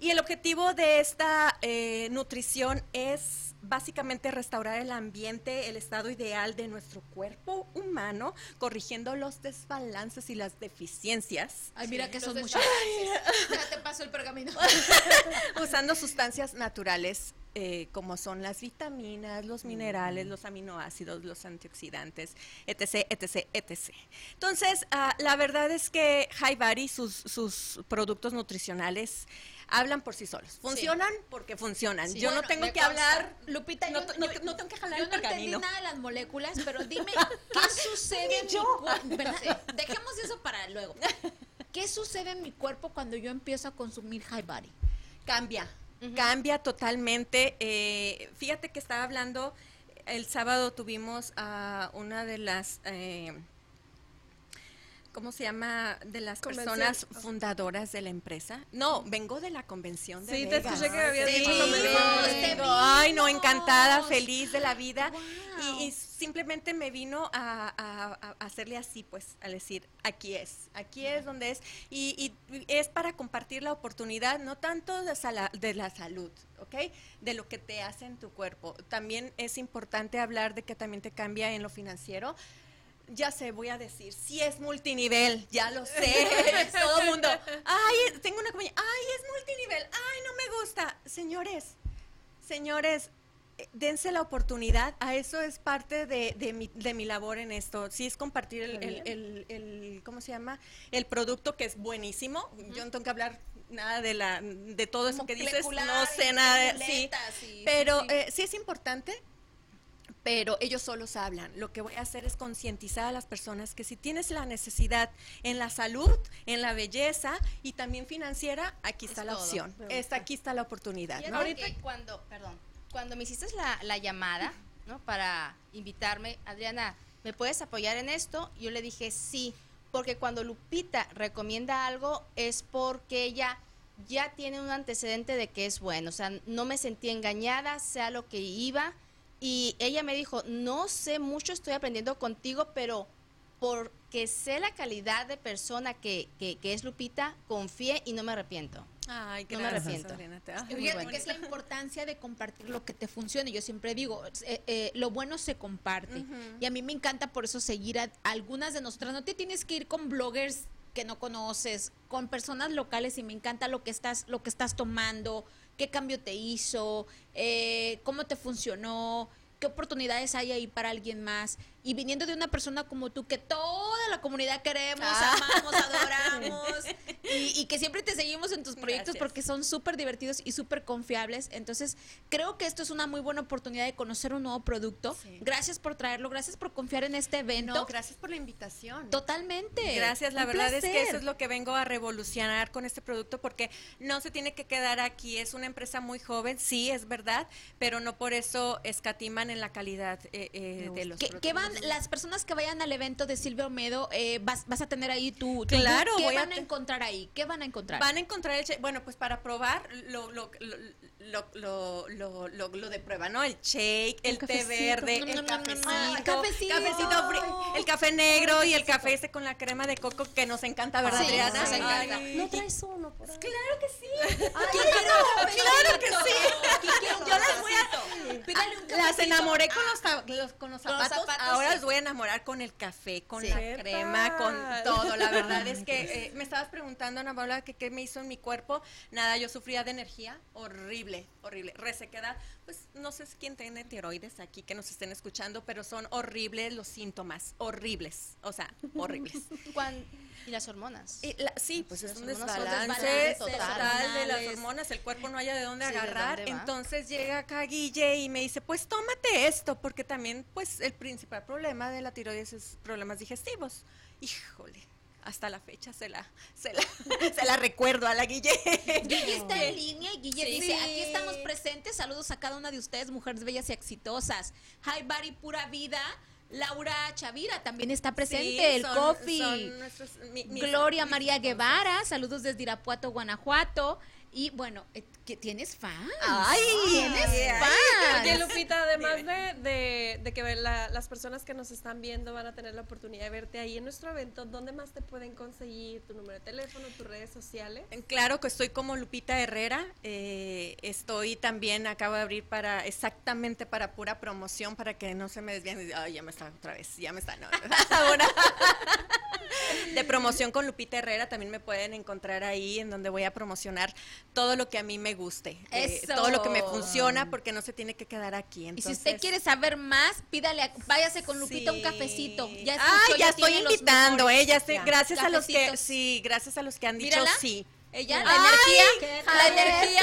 Y el objetivo de esta eh, nutrición es básicamente restaurar el ambiente, el estado ideal de nuestro cuerpo humano, corrigiendo los desbalances y las deficiencias, Ay, mira que son muchas. Déjate paso el pergamino. usando sustancias naturales eh, como son las vitaminas, los minerales, los aminoácidos, los antioxidantes, etc., etc., etc. Entonces, ah, la verdad es que Haibari, sus, sus productos nutricionales, hablan por sí solos. Funcionan porque funcionan. Sí. Yo Bueno, no tengo que consta. hablar, Lupita, no, yo, no- yo- no tengo que jalar yo el no entendí nada de las moléculas, pero dime, ¿qué sucede en mi cuerpo? Dejemos eso para luego. ¿Qué sucede en mi cuerpo cuando yo empiezo a consumir high body? Cambia, cambia totalmente. Eh, fíjate que estaba hablando, el sábado tuvimos a una de las, eh, ¿cómo se llama? De las Convención. personas fundadoras de la empresa. No, vengo de la convención de Sí, te Vegas. escuché que habías Te dicho convención. te Vengo, Ay, no, encantada, feliz de la vida. Wow. Y, y simplemente me vino a, a- a hacerle así, pues, al decir, aquí es, aquí es donde es. Y, y es para compartir la oportunidad, no tanto de, sala- de la salud, ¿ok? De lo que te hace en tu cuerpo. También es importante hablar de que también te cambia en lo financiero. Ya sé, voy a decir, sí es multinivel, ya lo sé, todo el mundo. Ay, tengo una compañía, ay, es multinivel, ay, no me gusta. Señores, señores, eh, dense la oportunidad, a eso es parte de, de mi, de mi labor en esto, sí es compartir el, el, el- el- ¿cómo se llama? El producto que es buenísimo, yo no tengo que hablar nada de la de todo eso que dices, no sé nada, de- sí, y- pero sí. eh, sí es importante, pero ellos solos hablan. Lo que voy a hacer es concientizar a las personas que si tienes la necesidad en la salud, en la belleza y también financiera, aquí está la todo. opción. Esta, aquí está la oportunidad. Que cuando, perdón, cuando me hiciste la, la llamada, ¿no? Para invitarme, Adriana, ¿me puedes apoyar en esto? Yo le dije sí, porque cuando Lupita recomienda algo es porque ella ya tiene un antecedente de que es bueno, o sea, no me sentí engañada, sea lo que iba, y ella me dijo, no sé mucho, estoy aprendiendo contigo, pero porque sé la calidad de persona que, que, que es Lupita, confié y no me arrepiento. Ay, No me arrepiento. Fíjate que es la importancia de compartir lo que te funcione. Yo siempre digo, eh, eh, lo bueno se comparte. Y a mí me encanta por eso seguir a algunas de nosotras. No te tienes que ir con bloggers que no conoces, con personas locales y me encanta lo que estás, lo que estás tomando, qué cambio te hizo, eh, cómo te funcionó, qué oportunidades hay ahí para alguien más. Y viniendo de una persona como tú, que toda la comunidad queremos, Ah. amamos, adoramos, y, y que siempre te seguimos en tus proyectos Gracias. porque son súper divertidos y súper confiables. Entonces, creo que esto es una muy buena oportunidad de conocer un nuevo producto. Sí. Gracias por traerlo, gracias por confiar en este evento. No, gracias por la invitación. Totalmente. Gracias, la Un verdad es que eso es lo que vengo a revolucionar con este producto porque no se tiene que quedar aquí. Es una empresa muy joven, sí, es verdad, pero no por eso escatiman en la calidad eh, eh, de los ¿Qué, productos. qué van las personas que vayan al evento de Silvia Olmedo? eh, vas, vas a tener ahí tu, tu Claro? ¿Qué voy van a, te- encontrar ahí? ¿Qué van a encontrar? Van a encontrar el. Bueno, pues para probar lo, lo, lo, lo, lo, lo- lo- lo de prueba, ¿no? El shake, el té verde, el cafecito, cafecito. el café negro y el café ese con la crema de coco que nos encanta, ¿verdad, Sí, Adriana? nos encanta. Ay, ¿No traes uno por ahí? Claro que sí. Claro, claro que sí. Yo las voy a... Pídale un Las enamoré con los, ta- los- con los Con los zapatos, ahora sí. las voy a enamorar con el café, con Sí. la ¿Qué crema, con todo. La verdad es que eh, me estabas preguntando, Ana Paula, que qué me hizo en mi cuerpo. Nada, yo sufría de energía horrible, horrible. Resequedad, pues no sé si quién tiene tiroides aquí que nos estén escuchando, pero son horribles los síntomas, horribles, o sea, horribles. Y las hormonas. Y la- sí, pues es un desbalance total, de las hormonas, el cuerpo no haya de dónde Sí, ¿de agarrar. dónde? Entonces llega acá Guille y me dice, pues tómate esto, porque también pues el principal problema de la tiroides es problemas digestivos. Híjole, hasta la fecha se la, se la, se la recuerdo a la Guille. Guille está en línea y Guille Sí. dice, aquí estamos presentes, saludos a cada una de ustedes, mujeres bellas y exitosas. Hi, Bari Pura Vida. Laura Chavira también está presente, Sí, el son- Coffee. son nuestros- mi- mis- Gloria María. Guevara, saludos desde Irapuato, Guanajuato. Y bueno, eh, tienes fans. Ay, tienes ay, fans. Oye, Lupita, además de, de, de que la- las personas que nos están viendo van a tener la oportunidad de verte ahí en nuestro evento, ¿dónde más te pueden conseguir tu número de teléfono, tus redes sociales? Claro que estoy como Lupita Herrera. eh, estoy también, acabo de abrir para exactamente para pura promoción, para que no se me desvíen. Ay, ya me está otra vez, ya me está. No, ahora. De promoción con Lupita Herrera también me pueden encontrar ahí en donde voy a promocionar todo lo que a mí me guste, eh, todo lo que me funciona porque no se tiene que quedar aquí. Y si Entonces, usted quiere saber más, pídale, a- váyase con Lupita un cafecito. Ya ya estoy invitando, eh, ya sé, Ya. gracias a los que, sí, gracias a los que han dicho Mírala. sí. Ella, la Ay, energía, la energía,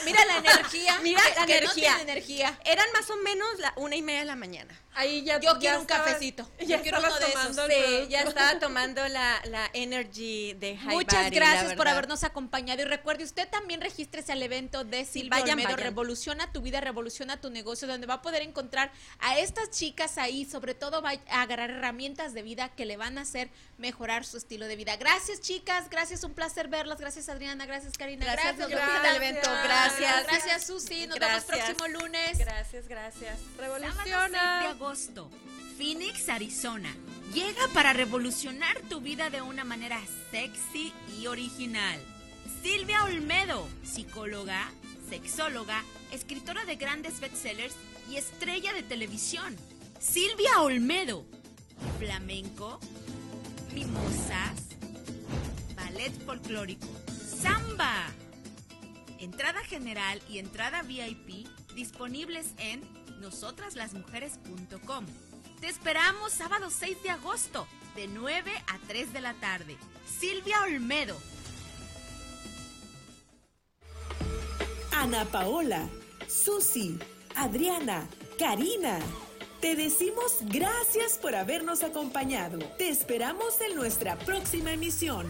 mira la energía, Mira que- la que no energía. tiene energía. Eran más o menos la una y media de la mañana. Ahí ya Yo ya quiero un cafecito. Ya Yo quiero uno de esos. Sí, ya estaba tomando la, la energy de High Muchas Body, gracias por habernos acompañado y recuerde usted también regístrese al evento de Silvia vayan, Olmedo, vayan. revoluciona tu vida, revoluciona tu negocio, donde va a poder encontrar a estas chicas ahí, sobre todo va a agarrar herramientas de vida que le van a hacer mejorar su estilo de vida. Gracias chicas, gracias, un placer verlas, gracias Adriana, gracias Karina, Gracias, gracias, el evento. Gracias. Gracias Susi, nos Gracias. vemos próximo lunes. Gracias, gracias. Sábado 6 de Revoluciona. agosto, Phoenix, Arizona. Llega para revolucionar tu vida de una manera sexy y original. Silvia Olmedo, psicóloga, sexóloga, escritora de grandes bestsellers y estrella de televisión. Silvia Olmedo, flamenco, mimosas, ballet folclórico, samba. Entrada general y entrada VIP disponibles en nosotraslasmujeres.com. Te esperamos sábado 6 de agosto, de 9 a 3 de la tarde. Silvia Olmedo. Ana Paola, Susi, Adriana, Karina. Te decimos gracias por habernos acompañado. Te esperamos en nuestra próxima emisión.